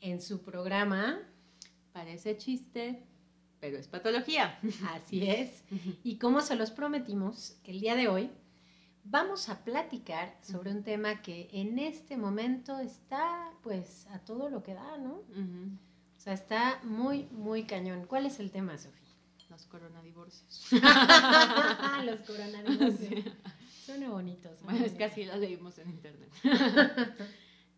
en su programa. Parece chiste, pero es patología. Así es. Y como se los prometimos, el día de hoy vamos a platicar sobre un tema que en este momento está pues a todo lo que da, ¿no? O sea, está muy, muy cañón. ¿Cuál es el tema, Sofía? Los coronadivorcios. Los coronadivorcios. Suena bonito. Bueno, es que así lo leímos en internet.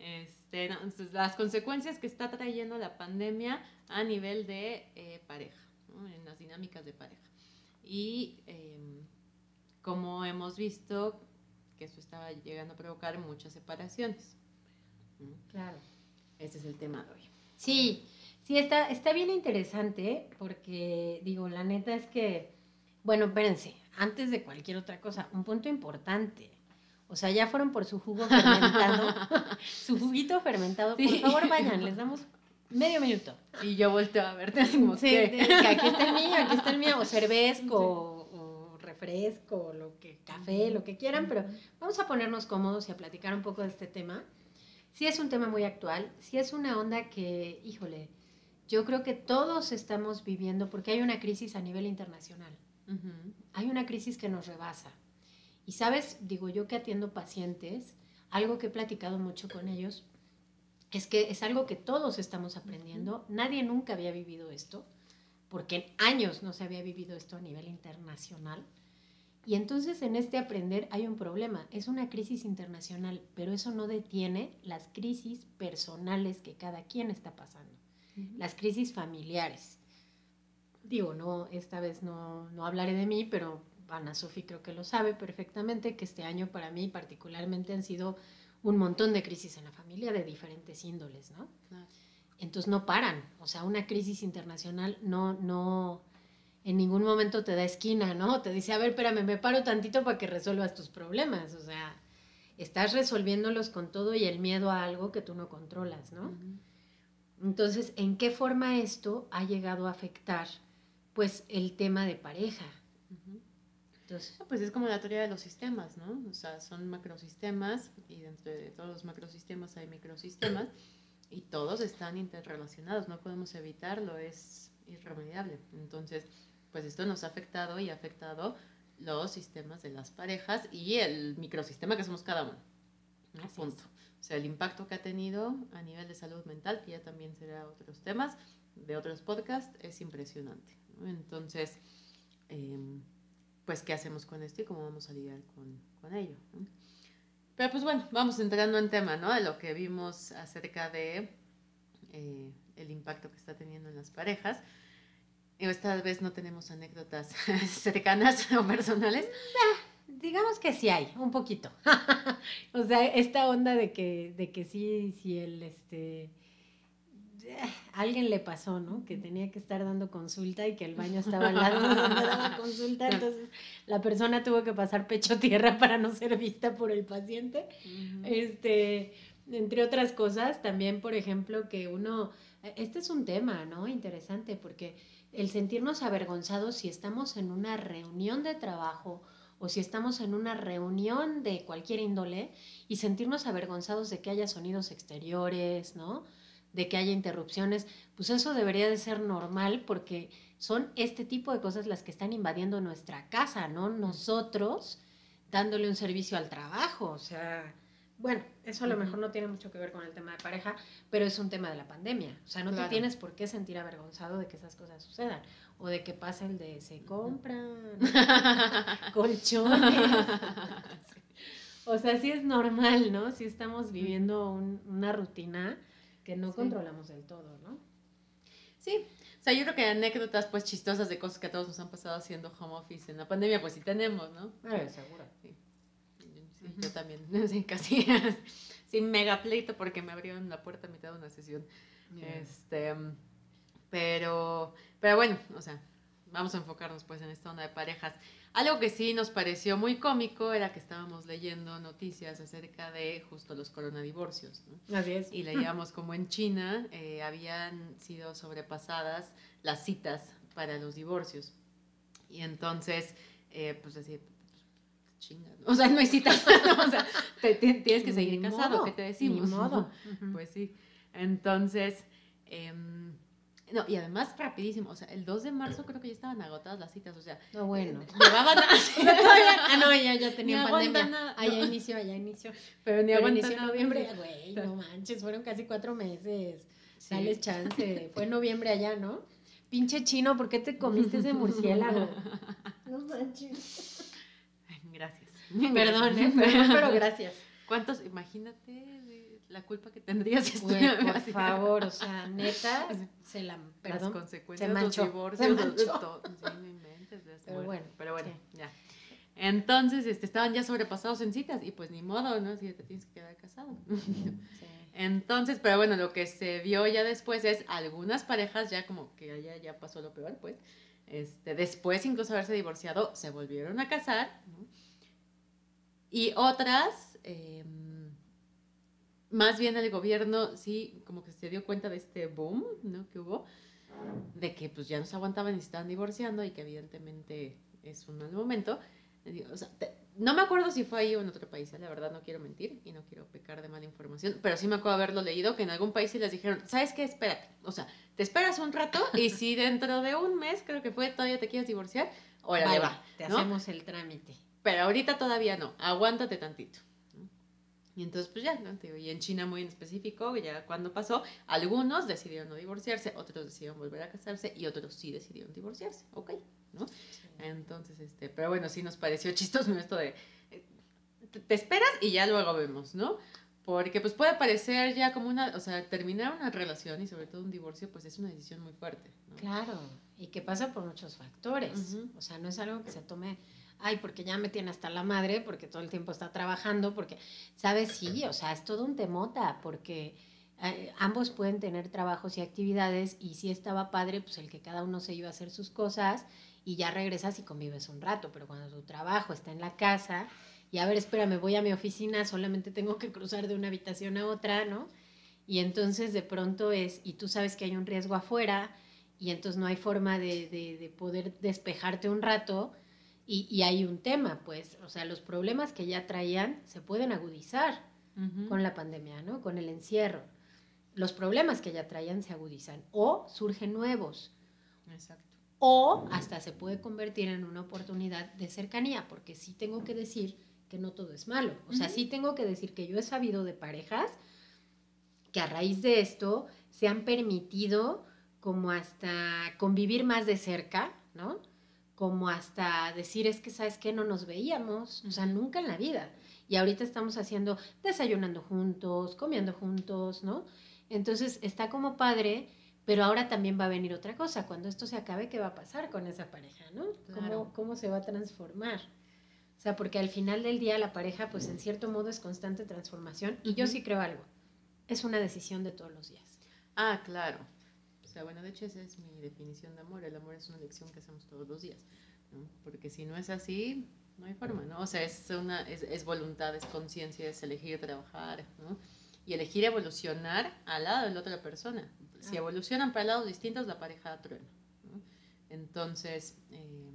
Este, las consecuencias que está trayendo la pandemia a nivel de eh, pareja, en las dinámicas de pareja. Y em, como hemos visto que eso estaba llegando a provocar muchas separaciones. Claro. Ese es el tema de hoy. Sí, sí, está, está bien interesante porque, digo, la neta es que, bueno, espérense, antes de cualquier otra cosa, un punto importante. O sea, ya fueron por su jugo fermentado, su juguito fermentado. Por favor, vayan, les damos medio minuto. Y yo vuelto a verte así como sí, que... aquí está el mío, aquí está el mío, o cervezco, o, refresco, o lo que, café, lo que quieran, pero vamos a ponernos cómodos y a platicar un poco de este tema. Sí es un tema muy actual, sí es una onda que, híjole, yo creo que todos estamos viviendo porque hay una crisis a nivel internacional. Hay una crisis que nos rebasa. Y sabes, digo yo que atiendo pacientes, algo que he platicado mucho con ellos, es que es algo que todos estamos aprendiendo. Nadie nunca había vivido esto, porque en años no se había vivido esto a nivel internacional. Y entonces en este aprender hay un problema, es una crisis internacional, pero eso no detiene las crisis personales que cada quien está pasando, las crisis familiares. Digo, no, esta vez no, no hablaré de mí, pero Ana Sofi creo que lo sabe perfectamente, que este año para mí particularmente han sido un montón de crisis en la familia de diferentes índoles, ¿no? Entonces no paran, o sea, una crisis internacional no, no, en ningún momento te da esquina, ¿no? Te dice, a ver, espérame, me paro tantito para que resuelvas tus problemas, o sea, estás resolviéndolos con todo y el miedo a algo que tú no controlas, ¿no? Entonces, ¿en qué forma esto ha llegado a afectar, pues, el tema de pareja? Pues es como la teoría de los sistemas, ¿no? O sea, son macrosistemas y dentro de todos los macrosistemas hay microsistemas y todos están interrelacionados, no podemos evitarlo, es irremediable. Entonces, pues esto nos ha afectado y ha afectado los sistemas de las parejas y el microsistema que somos cada uno. ¿no? Punto. O sea, el impacto que ha tenido a nivel de salud mental, que ya también será otros temas de otros podcasts, es impresionante. Entonces, eh, pues qué hacemos con esto y cómo vamos a lidiar con, ello. Pero pues bueno, vamos entrando en tema, ¿no? De lo que vimos acerca de eh, el impacto que está teniendo en las parejas. Esta vez no tenemos anécdotas cercanas o personales. digamos que sí hay, un poquito. o sea, esta onda de que, de que sí, sí el este alguien le pasó, ¿no? Que tenía que estar dando consulta y que el baño estaba al lado donde daba consulta, entonces la persona tuvo que pasar pecho tierra para no ser vista por el paciente. Este, entre otras cosas, también, por ejemplo, que uno, este es un tema, ¿no? Interesante, porque el sentirnos avergonzados si estamos en una reunión de trabajo o si estamos en una reunión de cualquier índole y sentirnos avergonzados de que haya sonidos exteriores, ¿no? De que haya interrupciones, pues eso debería de ser normal porque son este tipo de cosas las que están invadiendo nuestra casa, ¿no? Nosotros dándole un servicio al trabajo, o sea, bueno, eso a lo mejor no tiene mucho que ver con el tema de pareja, pero es un tema de la pandemia, o sea, no te tienes por qué sentir avergonzado de que esas cosas sucedan, o de que pase el de se compran colchones. o sea, sí es normal, ¿no? Si estamos viviendo una rutina que no controlamos del todo, ¿no? Sí, o sea, yo creo que anécdotas pues chistosas de cosas que a todos nos han pasado haciendo home office en la pandemia, pues sí tenemos, ¿no? Eh, seguro. Sí. Yo también, sí, casi, sin mega pleito porque me abrieron la puerta a mitad de una sesión. Este, Pero, pero bueno, o sea, vamos a enfocarnos pues en esta onda de parejas. Algo que sí nos pareció muy cómico era que estábamos leyendo noticias acerca de justo los coronadivorcios. ¿no? Así es. Y leíamos como en China eh, habían sido sobrepasadas las citas para los divorcios. Y entonces, eh, pues así, chinga, ¿no? o sea, no hay citas, o sea, te, te, tienes que seguir Ni casado, modo, ¿qué te decimos? ni modo. Pues sí. Entonces, em, no, y además rapidísimo, o sea, el 2 de marzo creo que ya estaban agotadas las citas, o sea, No, bueno. llevaban así, ah, no, ya, ya tenía Ni pandemia. nada. Ah, ya inició, ya inició. pero ni aguantan en noviembre, güey, no manches, fueron casi cuatro meses. Sí. Dale chance. Fue en noviembre allá, ¿no? Pinche chino, ¿por qué te comiste ese murciélago? No manches. Gracias. Perdón, ¿eh? Perdón, pero gracias. ¿Cuántos? Imagínate la culpa que tendrías si estuviera por así. favor, o sea, neta, se la, Las perdón, consecuencias se de los manchó, divorcios, se manchó. todo. Sí, no inventes, Pero bueno, pero bueno, sí. ya. Entonces, este, estaban ya sobrepasados en citas y pues ni modo, ¿no? Si te tienes que quedar casado. sí. Entonces, pero bueno, lo que se vio ya después es algunas parejas ya como que ya, ya pasó lo peor, pues, este, después incluso haberse divorciado, se volvieron a casar, ¿no? Y otras, eh, más bien el gobierno sí como que se dio cuenta de este boom, ¿no? Que hubo, de que pues ya no se aguantaban y se estaban divorciando y que evidentemente es un mal momento. O sea, te- no me acuerdo si fue ahí o en otro país, ¿eh? la verdad no quiero mentir y no quiero pecar de mala información, pero sí me acuerdo haberlo leído que en algún país sí les dijeron, ¿sabes qué? Espérate, o sea, te esperas un rato y si dentro de un mes, creo que fue, todavía te quieres divorciar, órale, Vale, va, te ¿no? hacemos el trámite. pero ahorita todavía no, aguántate tantito. Y entonces, pues ya, ¿no? Te digo, y en China muy en específico, ya cuando pasó, algunos decidieron no divorciarse, otros decidieron volver a casarse y otros sí decidieron divorciarse, ok, ¿no? Entonces, este, pero bueno, sí nos pareció chistoso esto de, eh, te, esperas y ya luego vemos, ¿no? Porque pues puede parecer ya como una, o sea, terminar una relación y sobre todo un divorcio, pues es una decisión muy fuerte, ¿no? Claro, y que pasa por muchos factores. O sea, no es algo que se tome, ay, porque ya me tiene hasta la madre, porque todo el tiempo está trabajando, porque, ¿sabes? Sí, o sea, es todo un temota, porque eh, ambos pueden tener trabajos y actividades, y si estaba padre, pues el que cada uno se iba a hacer sus cosas, y ya regresas y convives un rato, pero cuando tu trabajo está en la casa, y a ver, espera, me voy a mi oficina, solamente tengo que cruzar de una habitación a otra, ¿no? Y entonces de pronto es, y tú sabes que hay un riesgo afuera, y entonces no hay forma de- de poder despejarte un rato, y, y hay un tema, pues, o sea, los problemas que ya traían se pueden agudizar con la pandemia, ¿no? Con el encierro. Los problemas que ya traían se agudizan, o surgen nuevos, Exacto. o hasta se puede convertir en una oportunidad de cercanía, porque sí tengo que decir que no todo es malo. O sea, sí tengo que decir que yo he sabido de parejas que a raíz de esto se han permitido como hasta convivir más de cerca, ¿no? Como hasta decir, es que, ¿sabes qué? No nos veíamos, o sea, nunca en la vida. Y ahorita estamos haciendo, desayunando juntos, comiendo juntos, ¿no? Entonces está como padre, pero ahora también va a venir otra cosa. Cuando esto se acabe, ¿qué va a pasar con esa pareja, no? ¿Cómo, Claro. cómo se va a transformar? O sea, porque al final del día la pareja, pues en cierto modo es constante transformación. Y yo sí creo algo. Es una decisión de todos los días. Ah, claro. O sea, bueno, de hecho esa es mi definición de amor. El amor es una elección que hacemos todos los días, ¿no? Porque si no es así, no hay forma, ¿no? O sea, es, una, es, es voluntad, es conciencia, es elegir trabajar, ¿no? Y elegir evolucionar al lado de la otra persona. Si Ah. evolucionan para lados distintos, la pareja truena, ¿no? Entonces, eh,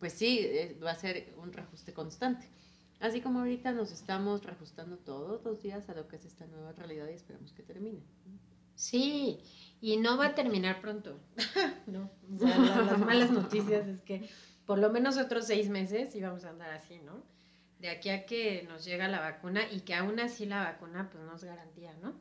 pues sí, eh, va a ser un reajuste constante. Así como ahorita nos estamos reajustando todos los días a lo que es esta nueva realidad y esperamos que termine. ¿no? Sí, y no va a terminar pronto. no, o sea, la- las malas noticias es que por lo menos otros seis meses íbamos a andar así, ¿no? De aquí a que nos llega la vacuna y que aún así la vacuna pues nos garantía, ¿no?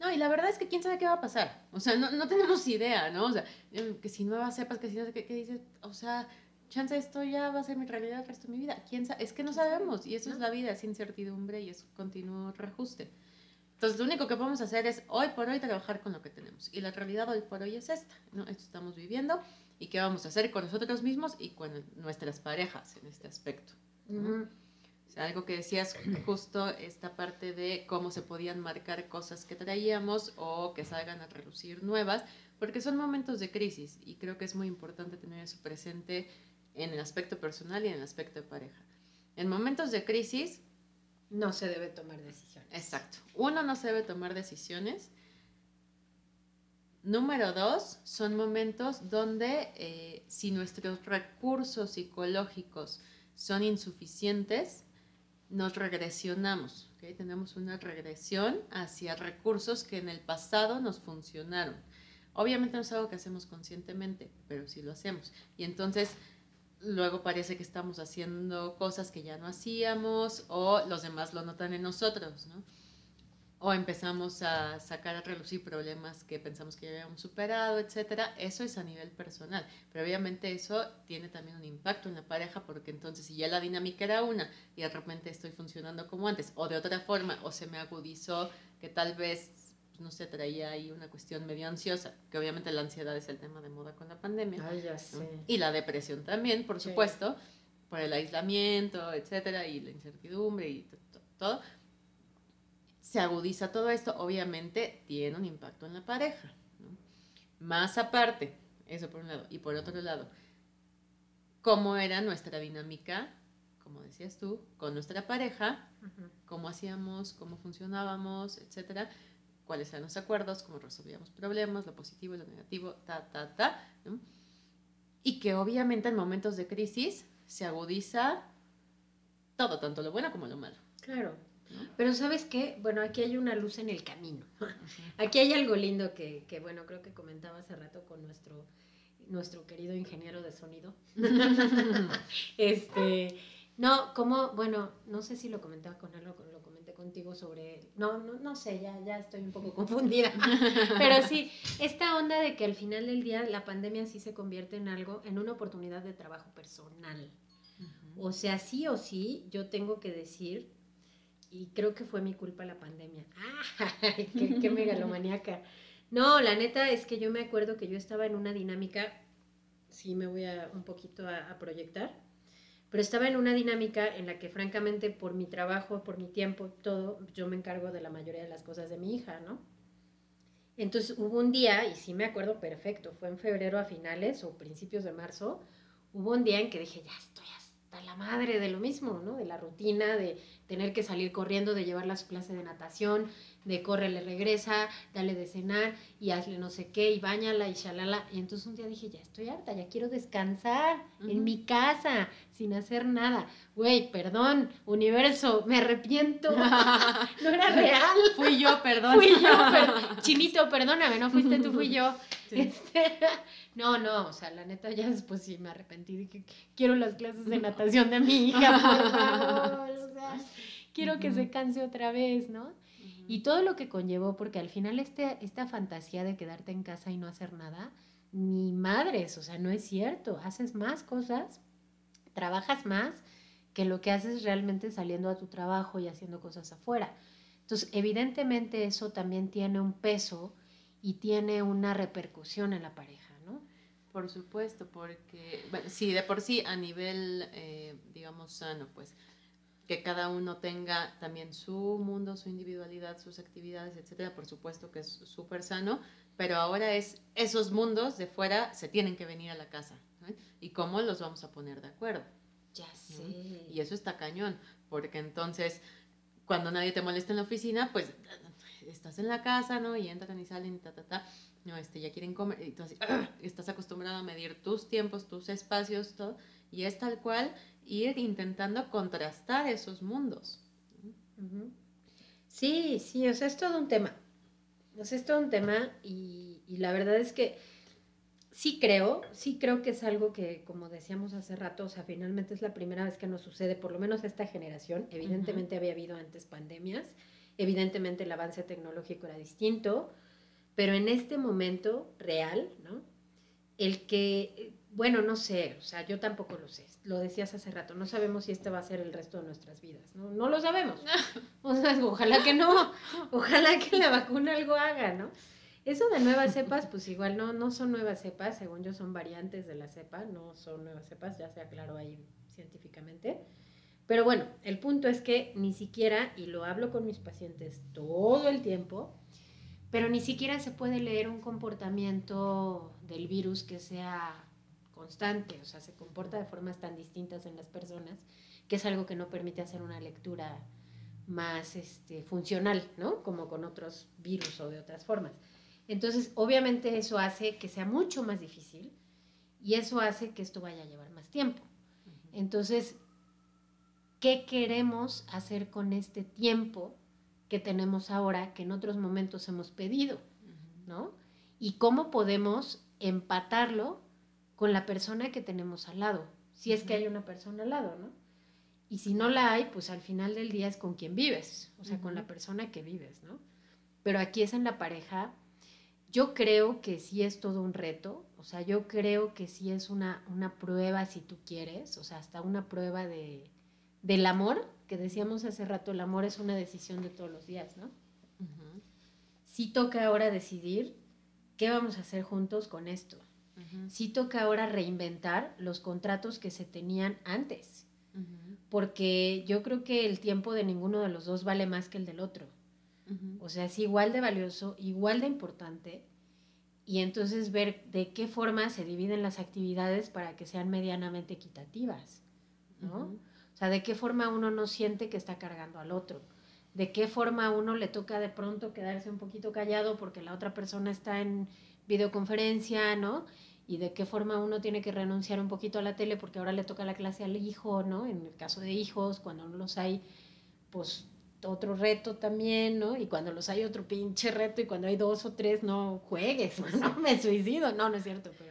No, y la verdad es que quién sabe qué va a pasar. O sea, no, no tenemos idea, ¿no? O sea, eh, que si nuevas cepas, que si no sé qué, qué dices, o sea, chance esto ya va a ser mi realidad el resto de mi vida. ¿Quién sabe? Es que no sabemos y eso es No. la vida, es incertidumbre y es continuo reajuste. Entonces, lo único que podemos hacer es hoy por hoy trabajar con lo que tenemos. Y la realidad hoy por hoy es esta, ¿no? Esto estamos viviendo y qué vamos a hacer con nosotros mismos y con nuestras parejas en este aspecto. Ujú. algo que decías justo esta parte de cómo se podían marcar cosas que traíamos o que salgan a relucir nuevas, porque son momentos de crisis y creo que es muy importante tener eso presente en el aspecto personal y en el aspecto de pareja. En momentos de crisis... No se debe tomar decisiones. Exacto. Uno, no se debe tomar decisiones. Número dos, son momentos donde eh, si nuestros recursos psicológicos son insuficientes, nos regresionamos. Tenemos una regresión hacia recursos que en el pasado nos funcionaron. Obviamente no es algo que hacemos conscientemente, pero sí lo hacemos. Y entonces luego parece que estamos haciendo cosas que ya no hacíamos o los demás lo notan en nosotros, ¿no? o empezamos a sacar a relucir problemas que pensamos que ya habíamos superado, etcétera, eso es a nivel personal. Pero obviamente eso tiene también un impacto en la pareja porque entonces si ya la dinámica era una y de repente estoy funcionando como antes o de otra forma o se me agudizó que tal vez pues, no se traía ahí una cuestión medio ansiosa, que obviamente la ansiedad es el tema de moda con la pandemia. Ay, ya sé. Y la depresión también, por supuesto, por el aislamiento, etcétera, y la incertidumbre y todo se agudiza todo esto, obviamente tiene un impacto en la pareja. Más aparte, eso por un lado. Y por otro lado, cómo era nuestra dinámica, como decías tú, con nuestra pareja, cómo hacíamos, cómo funcionábamos, etcétera, cuáles eran los acuerdos, cómo resolvíamos problemas, lo positivo y lo negativo, ta, ta, ta. Y que obviamente en momentos de crisis se agudiza todo, tanto lo bueno como lo malo. Claro. Pero sabes qué, bueno, aquí hay una luz en el camino. Aquí hay algo lindo que, que, bueno, creo que comentaba hace rato con nuestro, nuestro querido ingeniero de sonido. este, no, como, bueno, no sé si lo comentaba con él o lo comenté contigo sobre, no, no, no sé, ya, ya estoy un poco confundida. Pero sí, esta onda de que al final del día la pandemia sí se convierte en algo, en una oportunidad de trabajo personal. O sea, sí o sí, yo tengo que decir y creo que fue mi culpa la pandemia. ¡Ah! ¡Qué, qué megalomaníaca! No, la neta es que yo me acuerdo que yo estaba en una dinámica, sí me voy a un poquito a, a, proyectar, pero estaba en una dinámica en la que francamente por mi trabajo, por mi tiempo, todo, yo me encargo de la mayoría de las cosas de mi hija, ¿no? Entonces hubo un día, y sí me acuerdo perfecto, fue en febrero a finales o principios de marzo, hubo un día en que dije, ya estoy hasta la madre de lo mismo, ¿no? De la rutina, de tener que salir corriendo, de llevarla a su clase de natación, de le regresa, dale de cenar y hazle no sé qué y bañala y shalala. Y entonces un día dije, ya estoy harta, ya quiero descansar en mi casa, sin hacer nada. Güey, perdón, universo, me arrepiento. no era real. Fui yo, perdón. Fui yo, Chinito, perdóname, no fuiste tú, fui yo. Este, no, no, o sea, la neta ya después sí me arrepentí. Dije, quiero las clases de natación de mi hija, por favor. Sea, quiero que se canse otra vez, ¿no? Y todo lo que conllevó, porque al final este, esta fantasía de quedarte en casa y no hacer nada, ni madres, o sea, no es cierto. Haces más cosas, trabajas más que lo que haces realmente saliendo a tu trabajo y haciendo cosas afuera. Entonces, evidentemente eso también tiene un peso y tiene una repercusión en la pareja, ¿no? Por supuesto, porque, bueno, sí, de por sí a nivel, eh, digamos, sano, pues que cada uno tenga también su mundo, su individualidad, sus actividades, etcétera, por supuesto que es súper sano, pero ahora es esos mundos de fuera se tienen que venir a la casa. ¿Y cómo los vamos a poner de acuerdo? Ya sé. Y eso está cañón, porque entonces cuando nadie te molesta en la oficina, pues estás en la casa, ¿no? Y entran y salen ta, ta, ta. No, este, ya quieren comer. Y tú así, estás acostumbrado a medir tus tiempos, tus espacios, todo. Y es tal cual ir intentando contrastar esos mundos. Sí, sí, o sea, es todo un tema. O sea, es todo un tema y, la verdad es que sí creo, sí creo que es algo que, como decíamos hace rato, o sea, finalmente es la primera vez que nos sucede, por lo menos a esta generación. Evidentemente había habido antes pandemias, evidentemente el avance tecnológico era distinto, pero en este momento real, ¿no? El que bueno, no sé, o sea, yo tampoco lo sé. Lo decías hace rato, no sabemos si este va a ser el resto de nuestras vidas, ¿no? No lo sabemos. O sea, ojalá que no, ojalá que la vacuna algo haga, ¿no? Eso de nuevas cepas, pues igual no, no son nuevas cepas, según yo son variantes de la cepa, no son nuevas cepas, ya se aclaró ahí científicamente. Pero bueno, el punto es que ni siquiera, y lo hablo con mis pacientes todo el tiempo, pero ni siquiera se puede leer un comportamiento del virus que sea constante, o sea, se comporta de formas tan distintas en las personas que es algo que no permite hacer una lectura más este, funcional, ¿no? Como con otros virus o de otras formas. Entonces, obviamente eso hace que sea mucho más difícil y eso hace que esto vaya a llevar más tiempo. Entonces, ¿qué queremos hacer con este tiempo que tenemos ahora que en otros momentos hemos pedido? ¿No? Y cómo podemos empatarlo con la persona que tenemos al lado, si es que hay una persona al lado, ¿no? Y si no la hay, pues al final del día es con quien vives, o sea, con la persona que vives, ¿no? Pero aquí es en la pareja. Yo creo que sí es todo un reto, o sea, yo creo que sí es una, una prueba si tú quieres, o sea, hasta una prueba de, del amor, que decíamos hace rato, el amor es una decisión de todos los días, ¿no? Sí toca ahora decidir qué vamos a hacer juntos con esto. Sí toca ahora reinventar los contratos que se tenían antes porque yo creo que el tiempo de ninguno de los dos vale más que el del otro. O sea, es igual de valioso, igual de importante, y entonces ver de qué forma se dividen las actividades para que sean medianamente equitativas, ¿no? O sea, de qué forma uno no siente que está cargando al otro, de qué forma uno le toca de pronto quedarse un poquito callado porque la otra persona está en videoconferencia, ¿no? Y de qué forma uno tiene que renunciar un poquito a la tele porque ahora le toca la clase al hijo, ¿no? En el caso de hijos, cuando no los hay, pues otro reto también, ¿no? Y cuando los hay otro pinche reto y cuando hay dos o tres, no juegues, no me suicido, no, no es cierto, pero...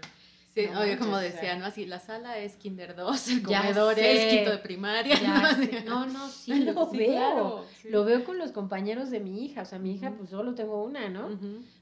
Sí, oye, como decía, ¿no? Así, la sala es kinder 2, el comedor es quinto de primaria. ¿no? no, sí, lo veo. Lo veo con los compañeros de mi hija. O sea, mi hija, pues solo tengo una, ¿no?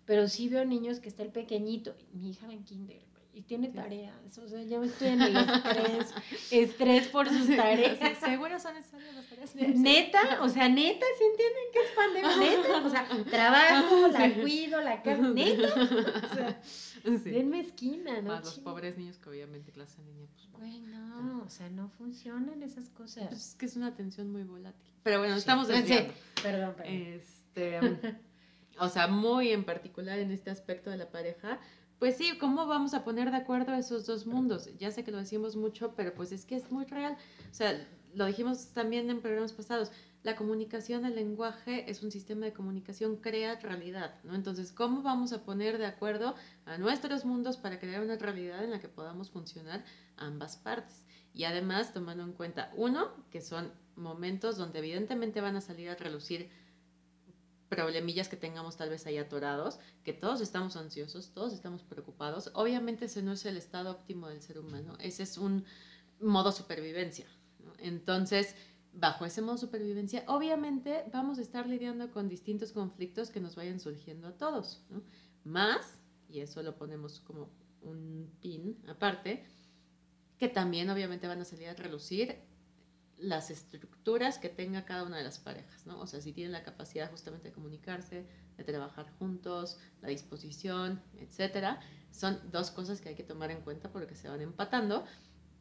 Pero sí veo niños que está el pequeñito. Mi hija va en kinder y tiene tareas, o sea, yo estoy en el estrés, estrés por sus tareas. ¿Seguro son necesarias las tareas? Neta, o sea, neta, ¿sí entienden que es pandemia? Neta, o sea, trabajo, la cuido, la casa, neta, o sea, sí. denme esquina, ¿no? Más los pobres niños que obviamente clase en línea, pues bueno. o sea, no funcionan esas cosas. Pues es que es una atención muy volátil. Pero bueno, estamos desviando. Perdón, perdón. Este, o sea, muy en particular en este aspecto de la pareja, pues sí, ¿cómo vamos a poner de acuerdo esos dos mundos? Ya sé que lo decimos mucho, pero pues es que es muy real. O sea, lo dijimos también en programas pasados, la comunicación, el lenguaje es un sistema de comunicación, crea realidad, ¿no? Entonces, ¿cómo vamos a poner de acuerdo a nuestros mundos para crear una realidad en la que podamos funcionar ambas partes? Y además, tomando en cuenta, uno, que son momentos donde evidentemente van a salir a relucir problemillas que tengamos tal vez ahí atorados, que todos estamos ansiosos, todos estamos preocupados. Obviamente ese no es el estado óptimo del ser humano, ese es un modo supervivencia. Entonces, bajo ese modo supervivencia, obviamente vamos a estar lidiando con distintos conflictos que nos vayan surgiendo a todos. Más, y eso lo ponemos como un pin aparte, que también obviamente van a salir a relucir las estructuras que tenga cada una de las parejas, ¿no? O sea, si tienen la capacidad justamente de comunicarse, de trabajar juntos, la disposición, etcétera, son dos cosas que hay que tomar en cuenta porque se van empatando,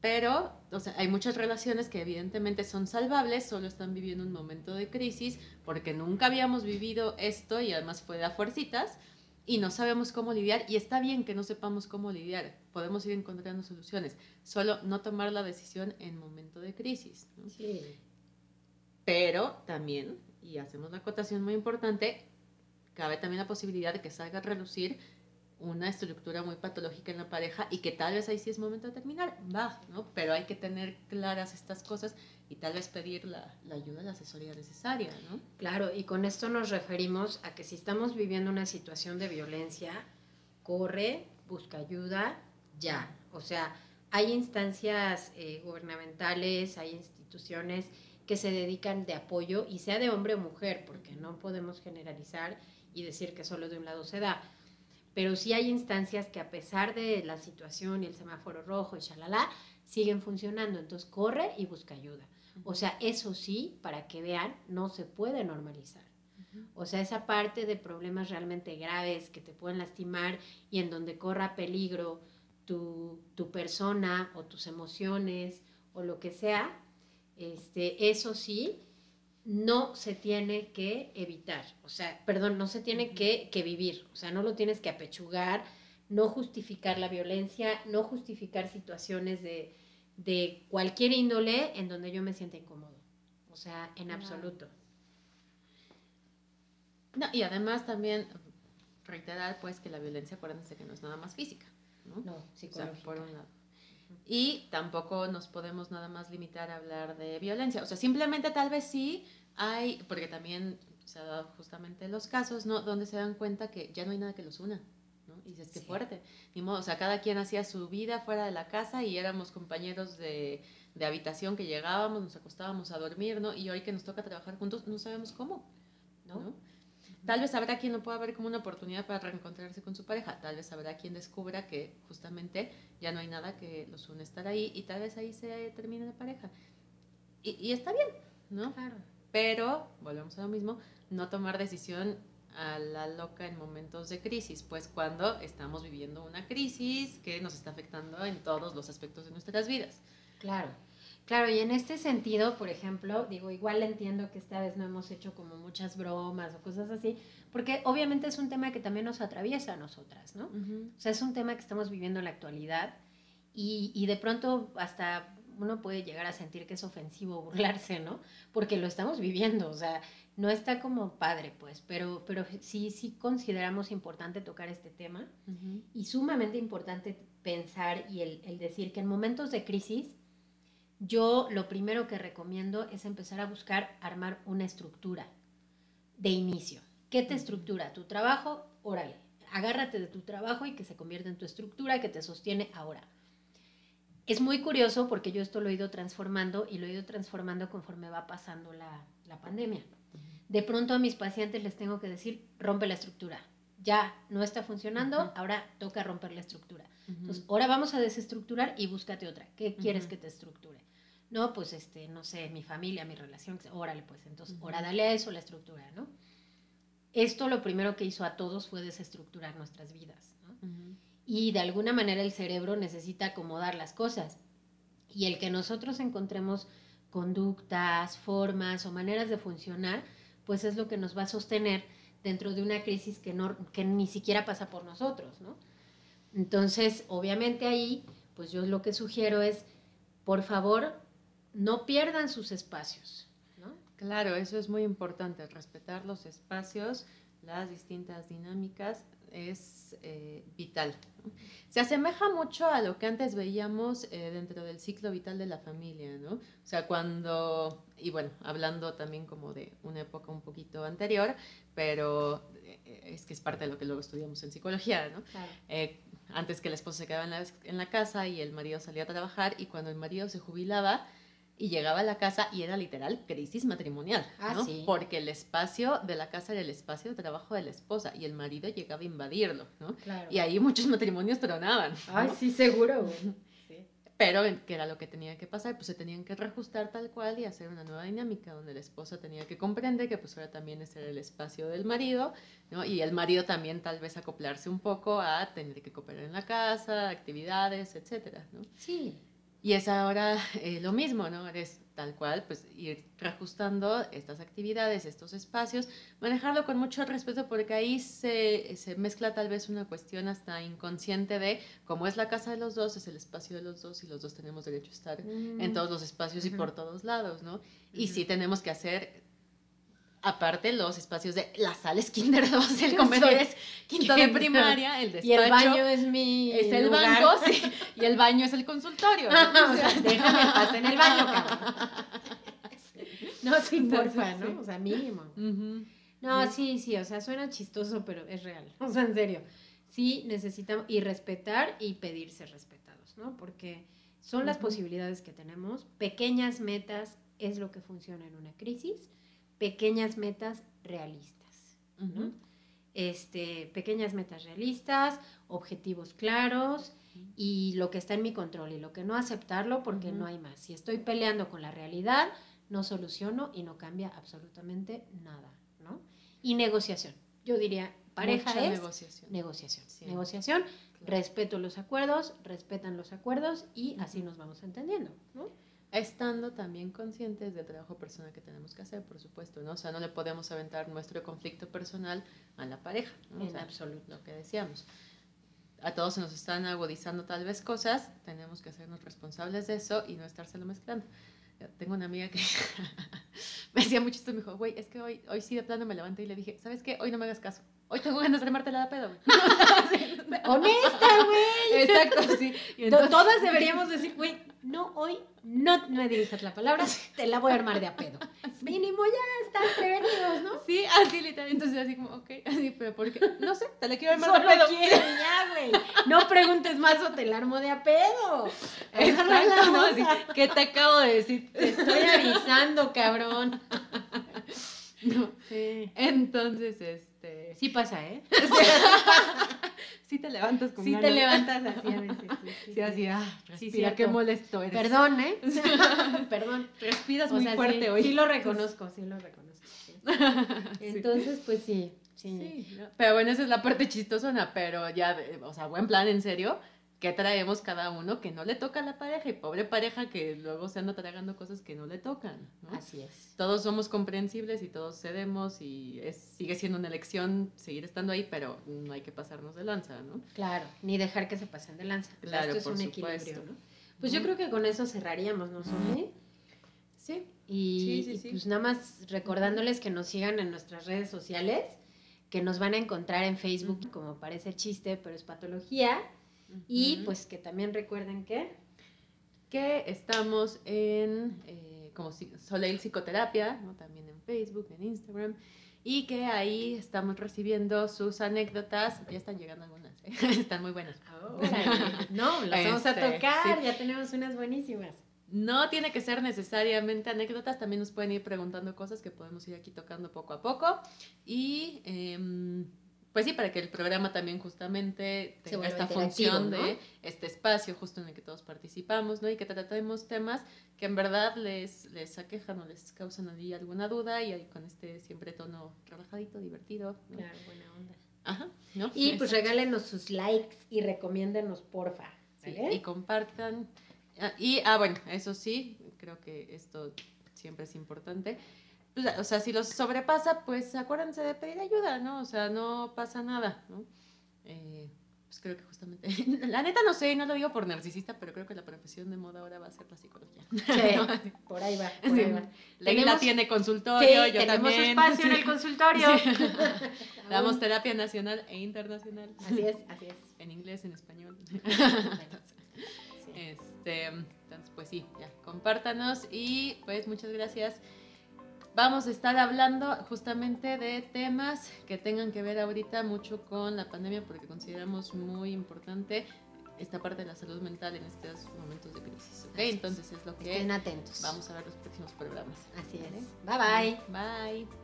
pero, o sea, hay muchas relaciones que evidentemente son salvables, solo están viviendo un momento de crisis porque nunca habíamos vivido esto y además fue de a fuercitas, y no sabemos cómo lidiar y está bien que no sepamos cómo lidiar, podemos ir encontrando soluciones, solo no tomar la decisión en momento de crisis. Sí. Pero también, y hacemos una acotación muy importante, cabe también la posibilidad de que salga a reducir una estructura muy patológica en la pareja y que tal vez ahí sí es momento de terminar, va, ¿no? Pero hay que tener claras estas cosas y tal vez pedir la, la, ayuda, la asesoría necesaria, ¿no? Claro, y con esto nos referimos a que si estamos viviendo una situación de violencia, corre, busca ayuda, ya. O sea, hay instancias eh, gubernamentales, hay instituciones que se dedican de apoyo, y sea de hombre o mujer, porque no podemos generalizar y decir que solo de un lado se da. Pero sí hay instancias que a pesar de la situación y el semáforo rojo y shalala, siguen funcionando. Entonces corre y busca ayuda. O sea, eso sí, para que vean, no se puede normalizar. O sea, esa parte de problemas realmente graves que te pueden lastimar y en donde corra peligro tu, tu persona o tus emociones o lo que sea, Este, eso sí, no se tiene que evitar, o sea, perdón, no se tiene que, que, vivir, o sea, no lo tienes que apechugar, no justificar la violencia, no justificar situaciones de, de cualquier índole en donde yo me sienta incómodo, o sea, en absoluto. No, y además también reiterar pues que la violencia, acuérdense que no es nada más física, ¿no? No, psicológica. por un lado. Y tampoco nos podemos nada más limitar a hablar de violencia. O sea, simplemente tal vez sí hay, porque también se han dado justamente los casos, ¿no? Donde se dan cuenta que ya no hay nada que los una. ¿no? Y dices, qué fuerte. Ni modo, o sea, cada quien hacía su vida fuera de la casa y éramos compañeros de, de habitación que llegábamos, nos acostábamos a dormir, ¿no? Y hoy que nos toca trabajar juntos, no sabemos cómo, ¿no? Tal vez habrá quien lo pueda ver como una oportunidad para reencontrarse con su pareja, tal vez habrá quien descubra que justamente ya no hay nada que los une estar ahí y tal vez ahí se termine la pareja. Y, y está bien, ¿no? Claro. Pero, volvemos a lo mismo, no tomar decisión a la loca en momentos de crisis, pues cuando estamos viviendo una crisis que nos está afectando en todos los aspectos de nuestras vidas. Claro. Claro, y en este sentido, por ejemplo, digo, igual entiendo que esta vez no hemos hecho como muchas bromas o cosas así, porque obviamente es un tema que también nos atraviesa a nosotras, ¿no? O sea, es un tema que estamos viviendo en la actualidad y, y, de pronto hasta uno puede llegar a sentir que es ofensivo burlarse, ¿no? Porque lo estamos viviendo, o sea, no está como padre, pues, pero, pero sí, sí consideramos importante tocar este tema y sumamente importante pensar y el, el decir que en momentos de crisis, yo lo primero que recomiendo es empezar a buscar armar una estructura de inicio. ¿Qué te estructura? Tu trabajo, órale, agárrate de tu trabajo y que se convierta en tu estructura que te sostiene ahora. Es muy curioso porque yo esto lo he ido transformando y lo he ido transformando conforme va pasando la, la pandemia. De pronto a mis pacientes les tengo que decir, rompe la estructura. Ya no está funcionando, ahora toca romper la estructura. Entonces, ahora vamos a desestructurar y búscate otra. ¿Qué quieres que te estructure? No, pues este, no sé, mi familia, mi relación, órale, pues entonces, ahora dale a eso la estructura, ¿no? Esto lo primero que hizo a todos fue desestructurar nuestras vidas, ¿no? Y de alguna manera el cerebro necesita acomodar las cosas. Y el que nosotros encontremos conductas, formas o maneras de funcionar, pues es lo que nos va a sostener dentro de una crisis que, no, que ni siquiera pasa por nosotros, ¿no? Entonces, obviamente ahí, pues yo lo que sugiero es, por favor, no pierdan sus espacios. ¿no? Claro, eso es muy importante, respetar los espacios, las distintas dinámicas es eh, vital. Se asemeja mucho a lo que antes veíamos eh, dentro del ciclo vital de la familia, ¿no? O sea, cuando, y bueno, hablando también como de una época un poquito anterior, pero eh, es que es parte de lo que luego estudiamos en psicología, ¿no? Claro. antes que el esposo se quedaba en la, en la casa y el marido salía a trabajar y cuando el marido se jubilaba, y llegaba a la casa y era literal crisis matrimonial, ah, ¿no? sí. Porque el espacio de la casa era el espacio de trabajo de la esposa y el marido llegaba a invadirlo, ¿no? Claro. Y ahí muchos matrimonios tronaban. ¿no? Ay, sí, seguro. Sí. Pero que era lo que tenía que pasar, pues se tenían que reajustar tal cual y hacer una nueva dinámica donde la esposa tenía que comprender que pues ahora también ese era el espacio del marido, ¿no? Y el marido también tal vez acoplarse un poco a tener que cooperar en la casa, actividades, etcétera, ¿no? Sí. Y es ahora eh, lo mismo, ¿no? Es tal cual, pues ir reajustando estas actividades, estos espacios, manejarlo con mucho respeto porque ahí se, se, mezcla tal vez una cuestión hasta inconsciente de cómo es la casa de los dos, es el espacio de los dos y los dos tenemos derecho a estar Mm. en todos los espacios y por todos lados, ¿no? Y sí tenemos que hacer... Aparte los espacios de la sala es kinder 2, el Sí. comedor es quinto de primaria, el despacho Y el baño es mi. es el lugar. banco sí, y el baño es el consultorio. ¿no? o sea, déjame pasar en el baño, cabrón. No, sí, Entonces, porfa, ¿no? sí. O sea, mínimo. No, sí, sí, o sea, suena chistoso, pero es real. O sea, en serio. Sí necesitamos y respetar y pedirse respetados, ¿no? Porque son las posibilidades que tenemos. Pequeñas metas es lo que funciona en una crisis. Pequeñas metas realistas. Este, pequeñas metas realistas, objetivos claros y lo que está en mi control y lo que no aceptarlo porque no hay más. Si estoy peleando con la realidad, no soluciono y no cambia absolutamente nada, ¿no? Y negociación. Yo diría, pareja Mucha es negociación. negociación. Sí. Negociación, Claro. respeto los acuerdos, respetan los acuerdos y así nos vamos entendiendo, ¿no? Estando también conscientes del trabajo personal que tenemos que hacer, por supuesto, ¿no? O sea, no le podemos aventar nuestro conflicto personal a la pareja, ¿no? En absoluto. Lo que decíamos. A todos se nos están agudizando tal vez cosas, tenemos que hacernos responsables de eso y no estárselo mezclando. Tengo una amiga que me decía mucho esto, me dijo, güey, es que hoy, hoy sí de plano me levanté y le dije, ¿sabes qué? Hoy no me hagas caso. Hoy tengo ganas de remarte la pedo. Honesta, güey. Exacto, sí. Y entonces... Todas deberíamos decir, güey, no, hoy no me dirijas la palabra, te la voy a armar de a pedo. Mínimo ya están prevenidos, ¿no? Sí, así literal. Entonces así como, ok, así, pero ¿por qué? No sé, te la quiero armar Solo de a pedo. quiero ya, güey. No preguntes más o te la armo de a pedo. Exacto, ¿no? Así, ¿Qué te acabo de decir? Te estoy avisando, cabrón. No. Sí. Entonces, este... Sí pasa, ¿eh? Sí te levantas con Sí ganas. te levantas así a veces. Sí, sí, Sí, así, ah, respira, qué molesto eres. Perdón, ¿eh? Perdón. Respiras O muy sea, fuerte hoy. Sí lo reconozco, sí lo reconozco. Entonces, pues sí, sí. Sí, ¿no? pero bueno, esa es la parte chistosona, pero ya, o sea, buen plan, en serio, ¿qué traemos cada uno que no le toca a la pareja? Y pobre pareja que luego se anda tragando cosas que no le tocan, ¿no? Así es. Todos somos comprensibles y todos cedemos y es, sigue siendo una elección seguir estando ahí, pero no hay que pasarnos de lanza, ¿no? Claro, ni dejar que se pasen de lanza. Claro, esto es por un supuesto. equilibrio, ¿no? Pues yo creo que con eso cerraríamos, ¿no, Sofi? Sí, Y, Sí, sí, y sí. pues nada más recordándoles que nos sigan en nuestras redes sociales, que nos van a encontrar en Facebook Ujú. como parece chiste, pero es patología. Y pues que también recuerden que que estamos en eh, como si- Soleil Psicoterapia, ¿no? también en Facebook, en Instagram, y que ahí estamos recibiendo sus anécdotas. Ya están llegando algunas, ¿eh? están muy buenas. no, las vamos a Este, tocar, sí. ya tenemos unas buenísimas. No tiene que ser necesariamente anécdotas, también nos pueden ir preguntando cosas que podemos ir aquí tocando poco a poco. Y em, pues sí, para que el programa también justamente tenga esta función ¿no? de este espacio justo en el que todos participamos, ¿no? Y que tratemos temas que en verdad les, les aquejan o les causan allí alguna duda y ahí con este siempre tono relajadito, divertido. ¿no? Claro, buena onda. Ajá, ¿no? Y pues regálenos sus likes y recomiéndenos, porfa. Sí, y compartan. Ah, Y, ah, bueno, eso sí, creo que esto siempre es importante. O sea, si los sobrepasa, pues acuérdense de pedir ayuda, ¿no? O sea, no pasa nada, ¿no? Eh, pues creo que justamente, la neta no sé, no lo digo por narcisista, pero creo que la profesión de moda ahora va a ser la psicología. ¿no? Sí, por ahí va, por Sí. ahí va. Leila tiene consultorio, Sí, yo tenemos también. espacio en el consultorio. Damos terapia nacional e internacional. Así es, así es. En inglés, en español. Sí. Este, entonces, pues sí, ya, compártanos y pues muchas gracias. Vamos a estar hablando justamente de temas que tengan que ver ahorita mucho con la pandemia porque consideramos muy importante esta parte de la salud mental en estos momentos de crisis. ¿ok? Entonces es lo que Estén atentos. vamos a ver los próximos programas. Así es. Bye bye. Bye.